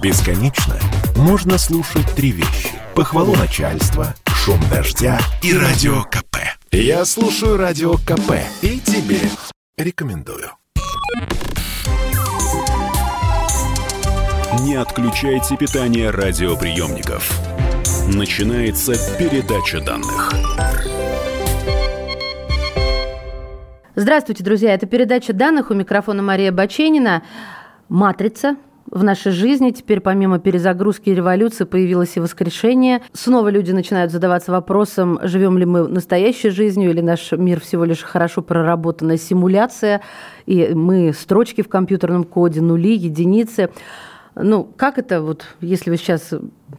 Бесконечно можно слушать три вещи. Похвалу начальства, шум дождя и радио КП. Я слушаю радио КП и тебе рекомендую. Не отключайте питание радиоприемников. Начинается передача данных. Здравствуйте, друзья. Это передача данных. У микрофона Мария Баченина. «Матрица», в нашей жизни теперь помимо перезагрузки и революции появилось и воскрешение. Снова люди начинают задаваться вопросом, живем ли мы настоящей жизнью или наш мир всего лишь хорошо проработанная симуляция, и мы строчки в компьютерном коде, нули, единицы. Ну, как это, вот, если вы сейчас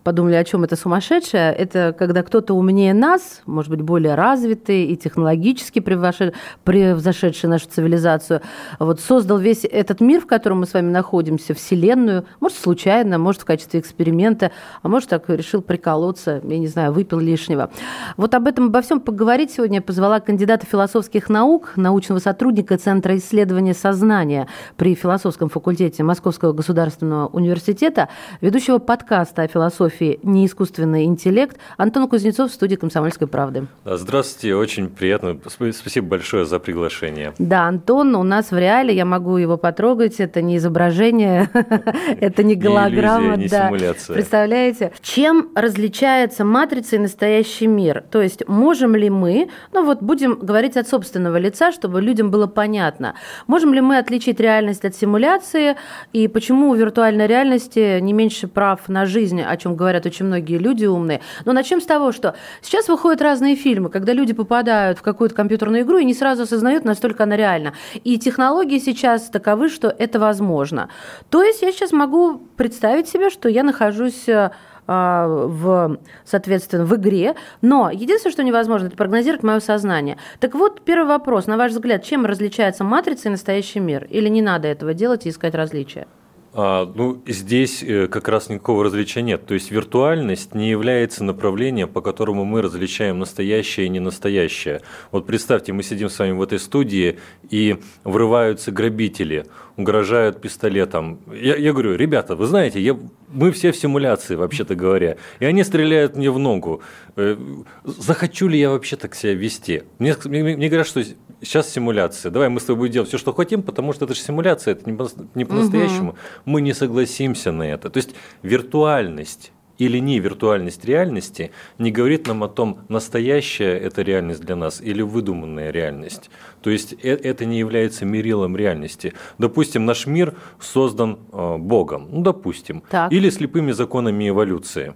подумали, о чем это сумасшедшее, это когда кто-то умнее нас, может быть, более развитый и технологически превзошедший нашу цивилизацию, вот создал весь этот мир, в котором мы с вами находимся, Вселенную, может, случайно, может, в качестве эксперимента, а может, так решил приколоться, я не знаю, выпил лишнего. Вот об этом, обо всем поговорить сегодня я позвала кандидата философских наук, научного сотрудника Центра исследования сознания при философском факультете Московского государственного университета, ведущего подкаста о философии философии «Не искусственный интеллект» Антон Кузнецов в студии «Комсомольской правды». Здравствуйте, очень приятно. Спасибо большое за приглашение. Да, Антон у нас в реале, я могу его потрогать, это не изображение, это не голограмма. Не симуляция. Представляете? Чем различается матрица и настоящий мир? То есть можем ли мы, ну вот будем говорить от собственного лица, чтобы людям было понятно, можем ли мы отличить реальность от симуляции, и почему у виртуальной реальности не меньше прав на жизнь, о чем чем говорят очень многие люди умные. Но начнем с того, что сейчас выходят разные фильмы, когда люди попадают в какую-то компьютерную игру и не сразу осознают, настолько она реальна. И технологии сейчас таковы, что это возможно. То есть я сейчас могу представить себе, что я нахожусь э, в, соответственно, в игре. Но единственное, что невозможно, это прогнозировать мое сознание. Так вот, первый вопрос. На ваш взгляд, чем различается матрица и настоящий мир? Или не надо этого делать и искать различия? А, ну, здесь э, как раз никакого различия нет. То есть виртуальность не является направлением, по которому мы различаем настоящее и ненастоящее. Вот представьте, мы сидим с вами в этой студии, и врываются грабители, угрожают пистолетом. Я, я говорю, ребята, вы знаете, я, мы все в симуляции, вообще-то говоря. И они стреляют мне в ногу. Э, захочу ли я вообще так себя вести? Мне, мне, мне говорят, что сейчас симуляция. Давай мы с тобой будем делать все, что хотим, потому что это же симуляция, это не, по, не по-настоящему. Угу. Мы не согласимся на это. То есть виртуальность или не виртуальность реальности не говорит нам о том, настоящая это реальность для нас или выдуманная реальность. То есть э, это не является мерилом реальности. Допустим, наш мир создан э, Богом, ну допустим, так. или слепыми законами эволюции.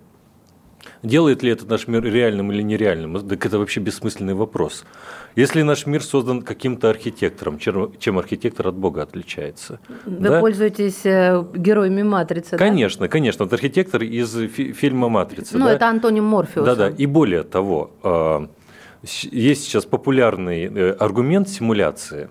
Делает ли этот наш мир реальным или нереальным? Так это вообще бессмысленный вопрос. Если наш мир создан каким-то архитектором, чем архитектор от Бога отличается? Вы да? пользуетесь э, героями «Матрицы», Конечно, да? конечно. Вот архитектор из фильма «Матрица». Ну, да? это Антоним Морфеус. Да-да. И более того, а, есть сейчас популярный э, аргумент симуляции.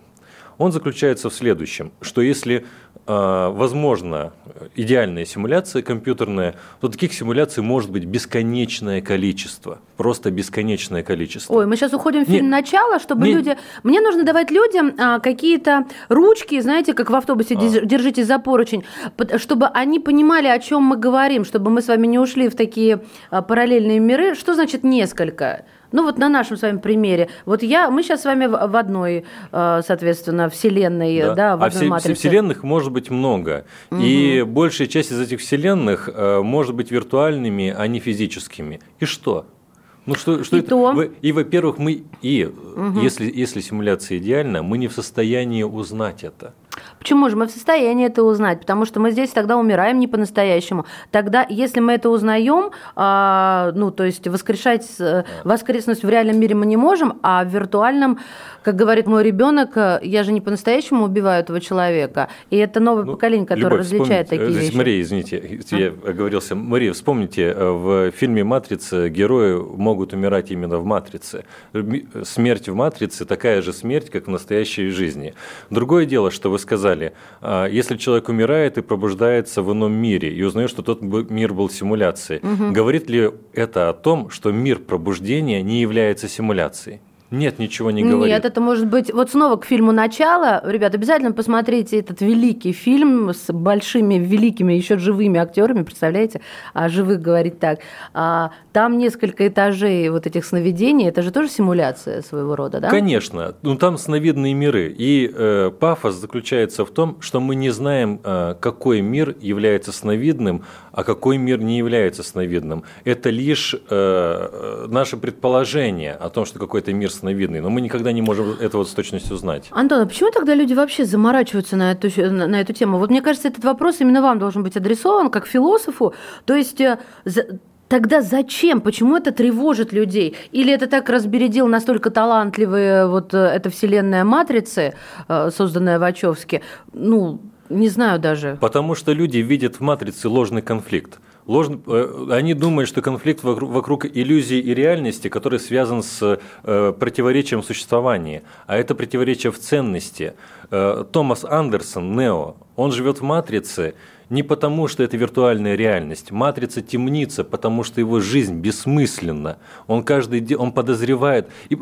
Он заключается в следующем, что если возможно идеальная симуляция компьютерная, то таких симуляций может быть бесконечное количество. Просто бесконечное количество. Ой, мы сейчас уходим в фильм не, «Начало», чтобы не, люди... Мне нужно давать людям а, какие-то ручки, знаете, как в автобусе, а. держите за поручень, чтобы они понимали, о чем мы говорим, чтобы мы с вами не ушли в такие а, параллельные миры. Что значит «несколько»? Ну вот на нашем с вами примере. Вот я, мы сейчас с вами в одной, э, соответственно, вселенной, да, да в а одной а матрице. вселенных может быть много. Угу. И большая часть из этих вселенных э, может быть виртуальными, а не физическими. И что? Ну что, что и это? То. И, во-первых, мы и угу. если если симуляция идеальна, мы не в состоянии узнать это. Почему же мы в состоянии это узнать? Потому что мы здесь тогда умираем не по-настоящему. Тогда, если мы это узнаем, а, ну, то есть воскрешать э, воскресность в реальном мире мы не можем, а в виртуальном, как говорит мой ребенок, э, я же не по-настоящему убиваю этого человека. И это новое ну, поколение, которое Любовь, различает такие здесь, вещи. Мария, извините, а? я оговорился. Мария, вспомните, э, в фильме «Матрица» герои могут умирать именно в «Матрице». Смерть в «Матрице» такая же смерть, как в настоящей жизни. Другое дело, что вы сказали, а, если человек умирает и пробуждается в ином мире и узнает, что тот мир был симуляцией, угу. говорит ли это о том, что мир пробуждения не является симуляцией? Нет, ничего не говорит. Нет, это может быть... Вот снова к фильму «Начало». Ребят, обязательно посмотрите этот великий фильм с большими, великими, еще живыми актерами, представляете? А живых говорить так. А, там несколько этажей вот этих сновидений. Это же тоже симуляция своего рода, да? Конечно. Ну, там сновидные миры. И э, пафос заключается в том, что мы не знаем, э, какой мир является сновидным, а какой мир не является сновидным. Это лишь э, наше предположение о том, что какой-то мир сновидный, но мы никогда не можем этого с точностью знать. Антон, а почему тогда люди вообще заморачиваются на эту, на эту тему? Вот мне кажется, этот вопрос именно вам должен быть адресован, как философу. То есть э, Тогда зачем? Почему это тревожит людей? Или это так разбередил настолько талантливые вот э, эта вселенная матрицы, э, созданная Вачовски? Ну, не знаю даже. Потому что люди видят в матрице ложный конфликт. Ложный, э, они думают, что конфликт вокруг, вокруг иллюзии и реальности, который связан с э, противоречием существования, а это противоречие в ценности. Э, Томас Андерсон, Нео, он живет в матрице не потому, что это виртуальная реальность. Матрица темнится, потому что его жизнь бессмысленна. Он каждый день, он подозревает. И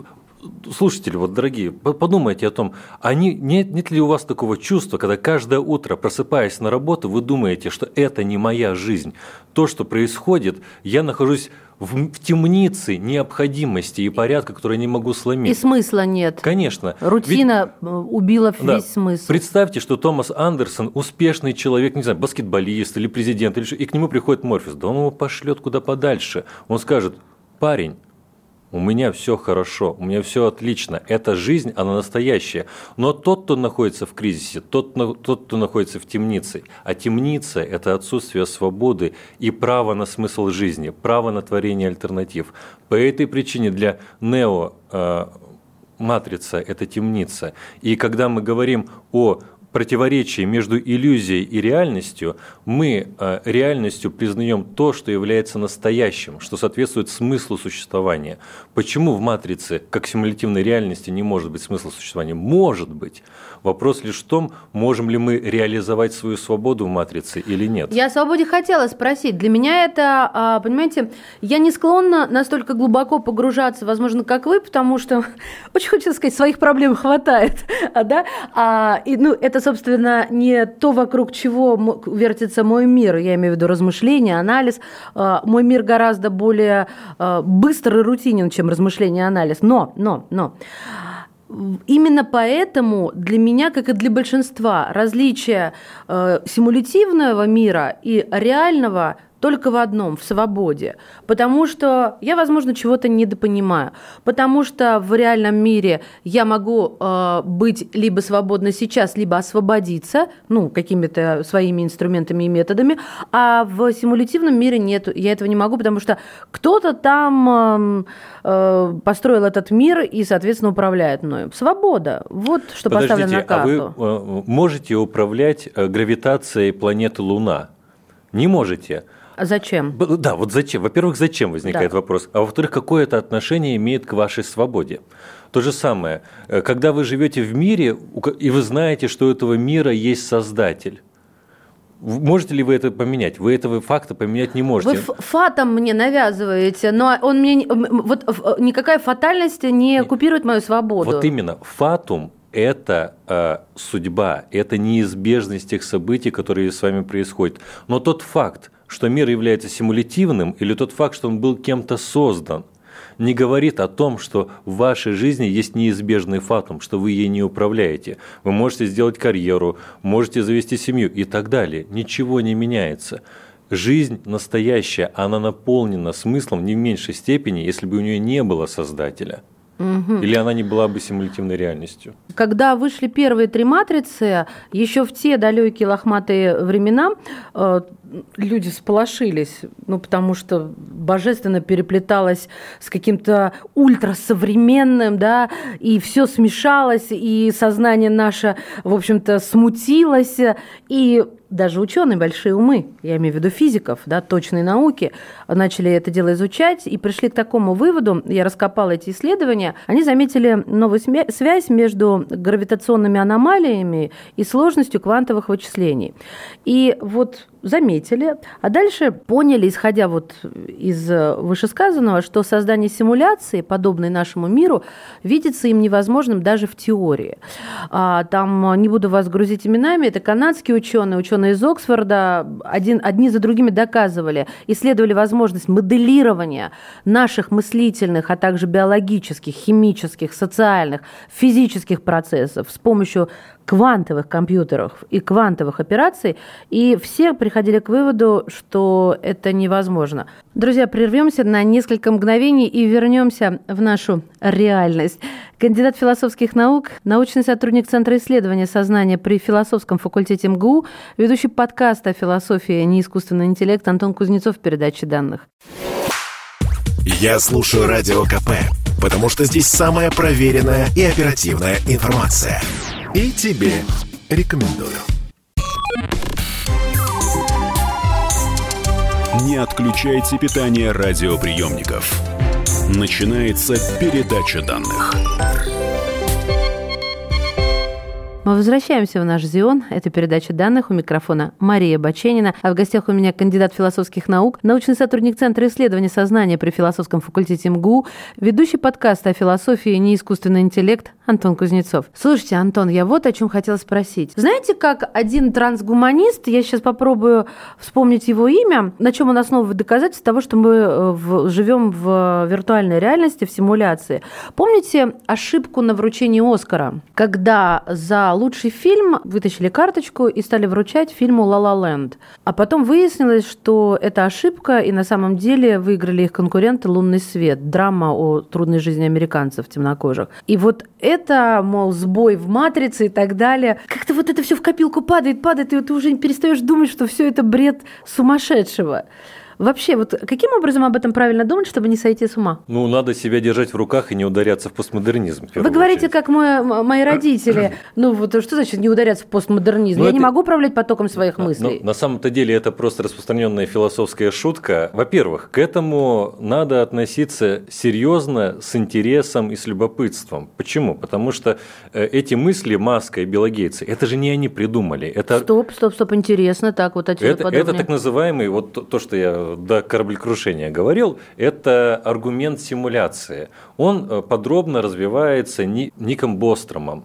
слушатели, вот дорогие, подумайте о том, а не, нет, нет ли у вас такого чувства, когда каждое утро, просыпаясь на работу, вы думаете, что это не моя жизнь. То, что происходит, я нахожусь в, в темнице необходимости и порядка, который я не могу сломить. И смысла нет. Конечно. Рутина Ведь, убила весь да. смысл. Представьте, что Томас Андерсон успешный человек, не знаю, баскетболист или президент, или, и к нему приходит Морфис. Да он его пошлет куда подальше. Он скажет, парень, у меня все хорошо, у меня все отлично, эта жизнь, она настоящая. Но тот, кто находится в кризисе, тот, тот кто находится в темнице, а темница – это отсутствие свободы и право на смысл жизни, право на творение альтернатив. По этой причине для Нео э, матрица – это темница. И когда мы говорим о противоречие между иллюзией и реальностью, мы э, реальностью признаем то, что является настоящим, что соответствует смыслу существования. Почему в матрице, как симулятивной реальности, не может быть смысла существования? Может быть. Вопрос лишь в том, можем ли мы реализовать свою свободу в матрице или нет. Я о свободе хотела спросить. Для меня это, а, понимаете, я не склонна настолько глубоко погружаться, возможно, как вы, потому что очень хочется сказать, своих проблем хватает, да? А, и, ну, это, собственно, не то, вокруг чего вертится мой мир, я имею в виду размышления, анализ. А, мой мир гораздо более а, быстр и рутинен, чем размышления анализ. Но, но, но Именно поэтому для меня, как и для большинства, различие э, симулятивного мира и реального только в одном, в свободе. Потому что я, возможно, чего-то недопонимаю. Потому что в реальном мире я могу э, быть либо свободна сейчас, либо освободиться, ну, какими-то своими инструментами и методами, а в симулятивном мире нет, я этого не могу, потому что кто-то там э, э, построил этот мир и, соответственно, управляет мною. Свобода. Вот что Подождите, поставлено на карту. А вы э, можете управлять э, гравитацией планеты Луна? Не можете. А зачем? Да, вот зачем? Во-первых, зачем возникает да. вопрос? А во-вторых, какое это отношение имеет к вашей свободе? То же самое, э, когда вы живете в мире, и вы знаете, что у этого мира есть создатель. Можете ли вы это поменять? Вы этого факта поменять не можете. Вы фатом мне навязываете, но он мне вот никакая фатальность не купирует мою свободу. Вот именно фатум это э, судьба, это неизбежность тех событий, которые с вами происходят. Но тот факт, что мир является симулятивным, или тот факт, что он был кем-то создан, не говорит о том, что в вашей жизни есть неизбежный фатум, что вы ей не управляете. Вы можете сделать карьеру, можете завести семью и так далее. Ничего не меняется. Жизнь настоящая, она наполнена смыслом не в меньшей степени, если бы у нее не было создателя – Угу. Или она не была бы симулятивной реальностью? Когда вышли первые три матрицы, еще в те далекие лохматые времена э, люди сполошились, ну, потому что божественно переплеталось с каким-то ультрасовременным, да, и все смешалось, и сознание наше, в общем-то, смутилось, и даже ученые, большие умы, я имею в виду физиков, да, точной науки, начали это дело изучать и пришли к такому выводу, я раскопала эти исследования, они заметили новую связь между гравитационными аномалиями и сложностью квантовых вычислений. И вот заметили, а дальше поняли, исходя вот из вышесказанного, что создание симуляции, подобной нашему миру, видится им невозможным даже в теории. А, там, не буду вас грузить именами, это канадские ученые, ученые из Оксфорда, один, одни за другими доказывали, исследовали возможность моделирования наших мыслительных, а также биологических, химических, социальных, физических процессов с помощью квантовых компьютеров и квантовых операций, и все приходили к выводу, что это невозможно. Друзья, прервемся на несколько мгновений и вернемся в нашу реальность. Кандидат философских наук, научный сотрудник Центра исследования сознания при философском факультете МГУ, ведущий подкаста «Философия. Не искусственный интеллект» Антон Кузнецов в передаче данных. Я слушаю Радио КП, потому что здесь самая проверенная и оперативная информация – и тебе рекомендую. Не отключайте питание радиоприемников. Начинается передача данных. Мы возвращаемся в наш ЗИОН. Это передача данных. У микрофона Мария Баченина. А в гостях у меня кандидат философских наук, научный сотрудник Центра исследования сознания при философском факультете МГУ, ведущий подкаста о философии и неискусственный интеллект Антон Кузнецов. Слушайте, Антон, я вот о чем хотела спросить. Знаете, как один трансгуманист, я сейчас попробую вспомнить его имя, на чем он основывает доказательства того, что мы э, живем в виртуальной реальности, в симуляции. Помните ошибку на вручении Оскара, когда за лучший фильм вытащили карточку и стали вручать фильму «Ла-Ла Ленд». А потом выяснилось, что это ошибка, и на самом деле выиграли их конкуренты «Лунный свет», драма о трудной жизни американцев темнокожих. И вот это, мол, сбой в матрице и так далее. Как-то вот это все в копилку падает, падает, и ты уже перестаешь думать, что все это бред сумасшедшего. Вообще, вот каким образом об этом правильно думать, чтобы не сойти с ума? Ну, надо себя держать в руках и не ударяться в постмодернизм. В Вы говорите, очередь. как мой, мои родители. Ну, вот что значит не ударяться в постмодернизм? Ну, Я это... не могу управлять потоком своих ну, мыслей. Ну, на самом-то деле это просто распространенная философская шутка. Во-первых, к этому надо относиться серьезно, с интересом и с любопытством. Почему? Потому что э, эти мысли Маска и Гейтса, это же не они придумали. Это... Стоп, стоп, стоп, интересно. Так, вот отсюда это, это так называемый, вот то, что я до кораблекрушения говорил, это аргумент симуляции. Он э, подробно развивается Ником Бостромом.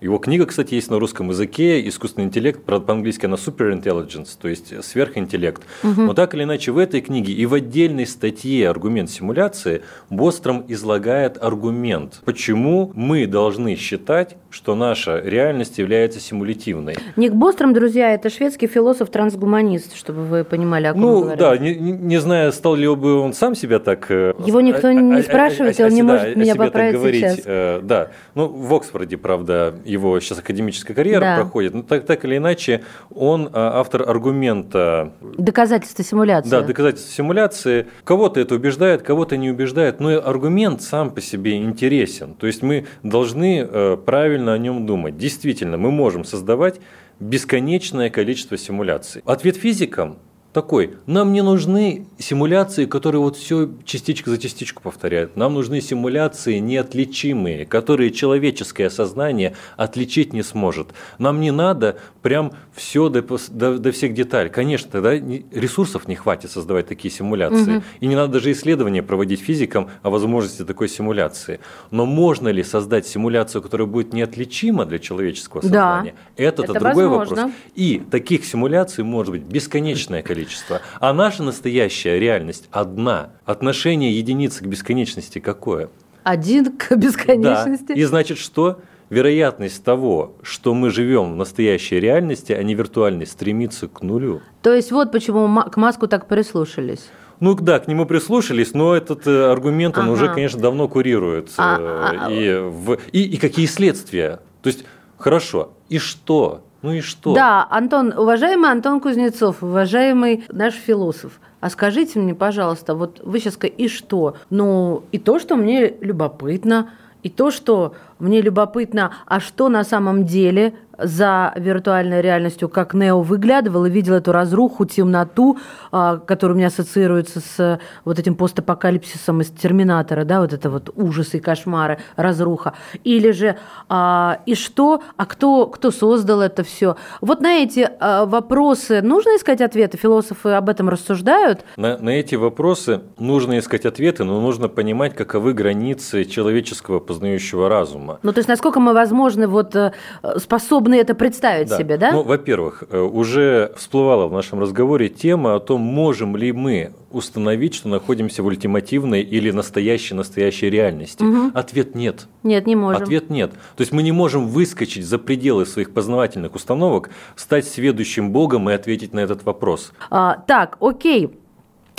Его книга, кстати, есть на русском языке, искусственный интеллект, правда, по-английски она super intelligence, то есть сверхинтеллект. Угу. Но так или иначе в этой книге и в отдельной статье «Аргумент симуляции» Бостром излагает аргумент, почему мы должны считать, что наша реальность является симулятивной. Ник Бостром, друзья, это шведский философ-трансгуманист, чтобы вы понимали, о ком Ну, говорю. да, не, не знаю, стал ли бы он сам себя так... Э, Его никто не спрашивает, он не может меня поправить сейчас. Э, да, ну, в Оксфорде, правда, его сейчас академическая карьера да. проходит, но так, так или иначе он а, автор аргумента... Доказательства симуляции. Да, доказательства симуляции. Кого-то это убеждает, кого-то не убеждает, но аргумент сам по себе интересен. То есть мы должны э, правильно о нем думать. Действительно, мы можем создавать бесконечное количество симуляций. Ответ физикам такой, нам не нужны симуляции, которые вот все частичка за частичку повторяют. Нам нужны симуляции неотличимые, которые человеческое сознание отличить не сможет. Нам не надо прям все до, до, до всех деталей. Конечно, тогда ресурсов не хватит создавать такие симуляции. Угу. И не надо даже исследования проводить физикам о возможности такой симуляции. Но можно ли создать симуляцию, которая будет неотличима для человеческого сознания? Да, это, это другой возможно. вопрос. И таких симуляций может быть бесконечное количество. А наша настоящая реальность одна. Отношение единицы к бесконечности какое? Один к бесконечности. Да. И значит что? Вероятность того, что мы живем в настоящей реальности, а не виртуальной, стремится к нулю. То есть вот почему к Маску так прислушались. Ну да, к нему прислушались, но этот э, аргумент, он ага. уже, конечно, давно курирует. А, э, а, и, в, и, и какие следствия? То есть, хорошо, и что? Ну и что? Да, Антон, уважаемый Антон Кузнецов, уважаемый наш философ, а скажите мне, пожалуйста, вот вы сейчас сказали, и что? Ну, и то, что мне любопытно, и то, что мне любопытно, а что на самом деле за виртуальной реальностью, как Нео выглядывал и видел эту разруху, темноту, а, которая у меня ассоциируется с вот этим постапокалипсисом из Терминатора, да, вот это вот ужасы и кошмары, разруха. Или же, а, и что, а кто, кто создал это все? Вот на эти а, вопросы нужно искать ответы? Философы об этом рассуждают? На, на эти вопросы нужно искать ответы, но нужно понимать, каковы границы человеческого познающего разума. Ну, то есть, насколько мы, возможно, вот э, способны способны это представить да. себе, да? Ну, во-первых, э, уже всплывала в нашем разговоре тема о том, можем ли мы установить, что находимся в ультимативной или настоящей-настоящей реальности. Угу. Ответ нет. Нет, не можем. Ответ нет. То есть мы не можем выскочить за пределы своих познавательных установок, стать сведущим Богом и ответить на этот вопрос. А, так, окей.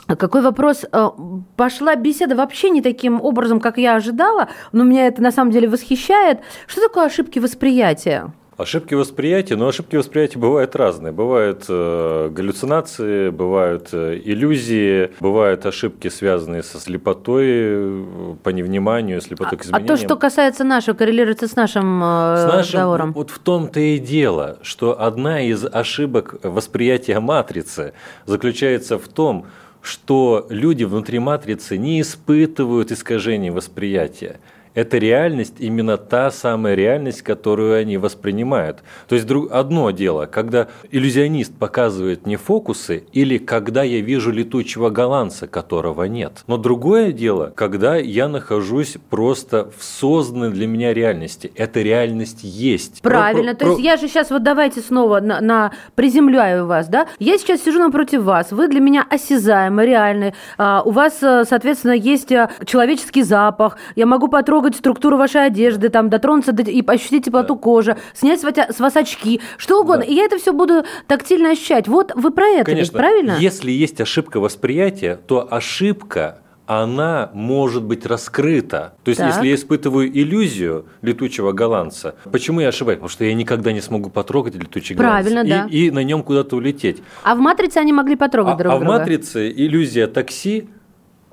Какой вопрос? Э, пошла беседа вообще не таким образом, как я ожидала, но меня это на самом деле восхищает. Что такое ошибки восприятия? Ошибки восприятия, но ошибки восприятия бывают разные. Бывают э, галлюцинации, бывают э, иллюзии, бывают ошибки, связанные со слепотой э, по невниманию, слепотой к изменениям. А то, что касается нашего, коррелируется с нашим, э, с нашим разговором. Вот в том-то и дело, что одна из ошибок восприятия матрицы заключается в том, что люди внутри матрицы не испытывают искажений восприятия это реальность именно та самая реальность, которую они воспринимают. То есть друг, одно дело, когда иллюзионист показывает мне фокусы, или когда я вижу летучего голландца, которого нет. Но другое дело, когда я нахожусь просто в созданной для меня реальности. Эта реальность есть. Правильно. Про, То про... есть я же сейчас вот давайте снова на, на приземляю вас, да? Я сейчас сижу напротив вас, вы для меня осязаемы, реальны. А, у вас, э, соответственно, есть э, человеческий запах. Я могу потрогать потрогать структуру вашей одежды, там, дотронуться до, и ощутить теплоту да. кожи, снять с вас очки, что угодно. Да. И я это все буду тактильно ощущать. Вот вы про это Конечно. ведь, правильно? Если есть ошибка восприятия, то ошибка она может быть раскрыта. То есть, так. если я испытываю иллюзию летучего голландца, почему я ошибаюсь? Потому что я никогда не смогу потрогать летучий Правильно, голландец да. и, и на нем куда-то улететь. А в матрице они могли потрогать а, друг а друга. А в матрице иллюзия такси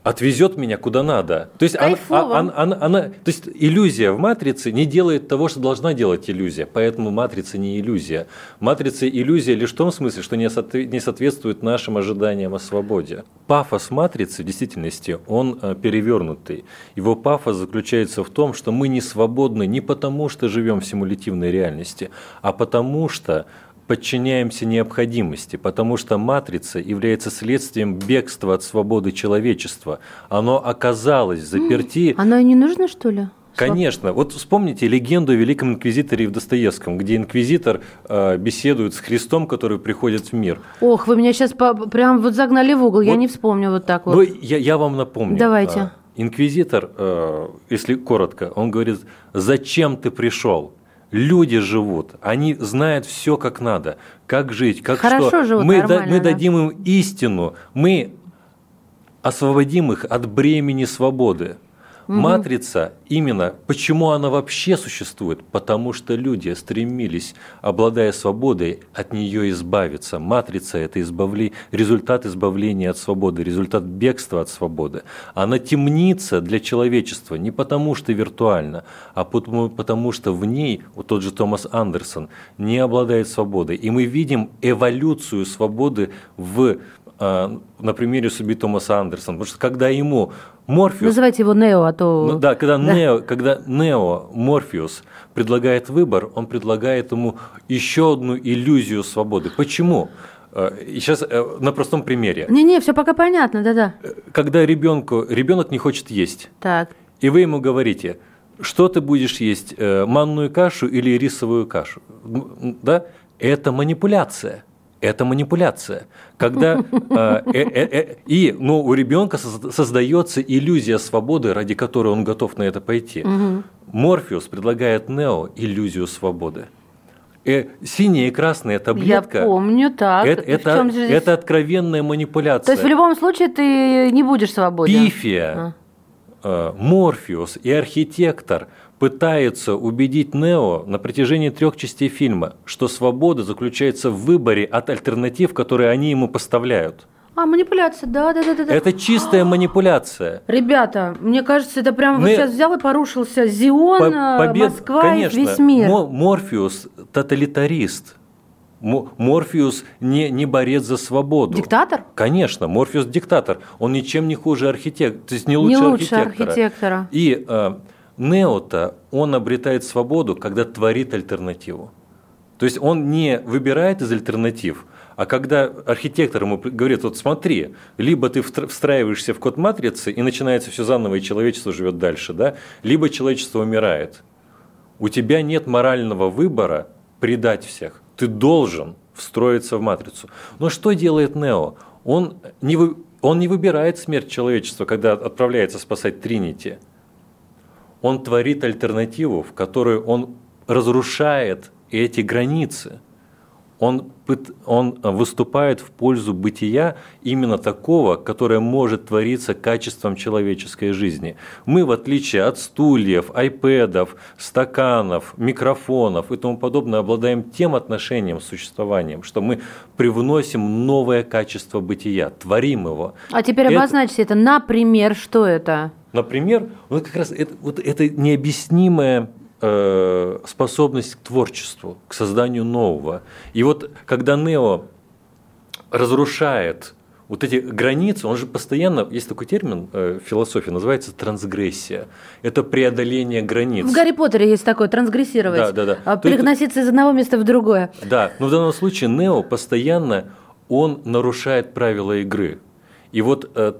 отвезет меня куда надо. То есть, она, она, она, она, то есть иллюзия в матрице не делает того, что должна делать иллюзия. Поэтому матрица не иллюзия. Матрица иллюзия лишь в том смысле, что не соответствует нашим ожиданиям о свободе. Пафос матрицы в действительности, он э, перевернутый. Его пафос заключается в том, что мы не свободны не потому, что живем в симулятивной реальности, а потому что подчиняемся необходимости, потому что матрица является следствием бегства от свободы человечества. Оно оказалось заперти. Оно и не нужно, что ли? Конечно. Вот вспомните легенду о великом инквизиторе в Достоевском, где инквизитор э, беседует с Христом, который приходит в мир. Ох, вы меня сейчас по, прям вот загнали в угол, вот, я не вспомню вот так вот. Ну, я, я вам напомню. Давайте. Э, инквизитор, э, если коротко, он говорит, зачем ты пришел? Люди живут, они знают все как надо, как жить, как Хорошо что. Живут, мы, да, мы дадим им истину, мы освободим их от бремени свободы. Угу. Матрица именно, почему она вообще существует? Потому что люди стремились, обладая свободой, от нее избавиться. Матрица – это избавли... результат избавления от свободы, результат бегства от свободы. Она темница для человечества не потому, что виртуально, а потому, потому что в ней, вот тот же Томас Андерсон, не обладает свободой. И мы видим эволюцию свободы в а, на примере судьбы Томаса Андерсона, потому что когда ему Морфеус... Называйте его Нео, а то... Ну, да, когда, да. Нео, когда Нео, Морфеус, предлагает выбор, он предлагает ему еще одну иллюзию свободы. Почему? И сейчас э, на простом примере. Не-не, все пока понятно, да-да. Когда ребенку, ребенок не хочет есть, так. и вы ему говорите, что ты будешь есть, э, манную кашу или рисовую кашу, да? Это манипуляция это манипуляция. Когда э, э, э, и ну, у ребенка создается иллюзия свободы, ради которой он готов на это пойти. Угу. Морфеус предлагает Нео иллюзию свободы. Э, синяя и красная таблетка. Я помню, так. Это, это, здесь... это откровенная манипуляция. То есть в любом случае ты не будешь свободен. Пифия, а. э, Морфеус и архитектор – пытается убедить Нео на протяжении трех частей фильма, что свобода заключается в выборе от альтернатив, которые они ему поставляют. А, манипуляция, да, да, да, да. Это чистая манипуляция. Ребята, мне кажется, это прям Мы- вот сейчас взял и порушился Зион, По- э, побед- Москва конечно, и весь мир. Мо- Морфеус тоталитарист. Мо- Морфеус не, не борец за свободу. Диктатор? Конечно, Морфеус диктатор. Он ничем не хуже архитектора, то есть не лучше, Не лучше архитектора. архитектора. И э, Нео-то, он обретает свободу, когда творит альтернативу. То есть он не выбирает из альтернатив, а когда архитектор ему говорит, вот смотри, либо ты встра- встраиваешься в код матрицы, и начинается все заново, и человечество живет дальше, да, либо человечество умирает. У тебя нет морального выбора предать всех. Ты должен встроиться в матрицу. Но что делает Нео? Он не, вы- он не выбирает смерть человечества, когда отправляется спасать Тринити. Он творит альтернативу, в которую он разрушает эти границы. Он, он выступает в пользу бытия именно такого, которое может твориться качеством человеческой жизни. Мы, в отличие от стульев, айпэдов, стаканов, микрофонов и тому подобное, обладаем тем отношением с существованием, что мы привносим новое качество бытия, творим его. А теперь Это- обозначьте это. Например, что это? Например, вот как раз это, вот это необъяснимая э, способность к творчеству, к созданию нового. И вот когда Нео разрушает вот эти границы, он же постоянно, есть такой термин э, в философии, называется трансгрессия. Это преодоление границ. В Гарри Поттере есть такое трансгрессировать. Да, да, да. А, То есть- Переноситься из одного места в другое. Да, но в данном случае Нео постоянно он нарушает правила игры. И вот э,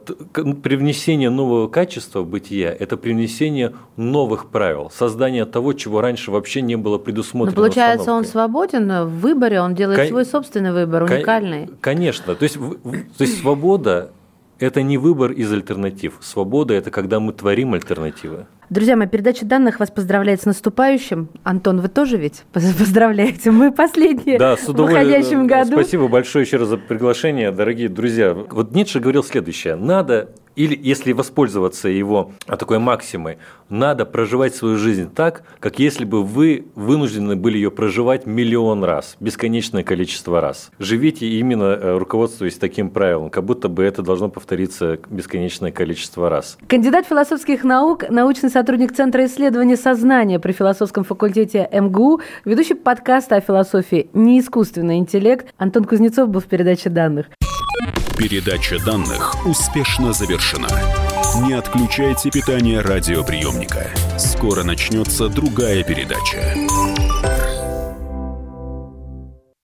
привнесение нового качества в бытия – это привнесение новых правил, создание того, чего раньше вообще не было Но предусмотрено. получается, он свободен в выборе, он делает Кон- свой собственный выбор, Кон- уникальный. Конечно. То есть, в- то есть свобода – это не выбор из альтернатив. Свобода – это когда мы творим альтернативы. Друзья мои, передача данных вас поздравляет с наступающим. Антон, вы тоже ведь поз- поздравляете? Мы последние Да, с в удовольствием. выходящем году. Спасибо большое еще раз за приглашение, дорогие друзья. Вот Ницше говорил следующее. Надо, или если воспользоваться его а, такой максимой, надо проживать свою жизнь так, как если бы вы вынуждены были ее проживать миллион раз, бесконечное количество раз. Живите именно э, руководствуясь таким правилом, как будто бы это должно повториться бесконечное количество раз. Кандидат философских наук, научный сотрудник Центра исследования сознания при философском факультете МГУ, ведущий подкаста о философии «Не искусственный интеллект» Антон Кузнецов был в передаче данных. Передача данных успешно завершена. Не отключайте питание радиоприемника. Скоро начнется другая передача.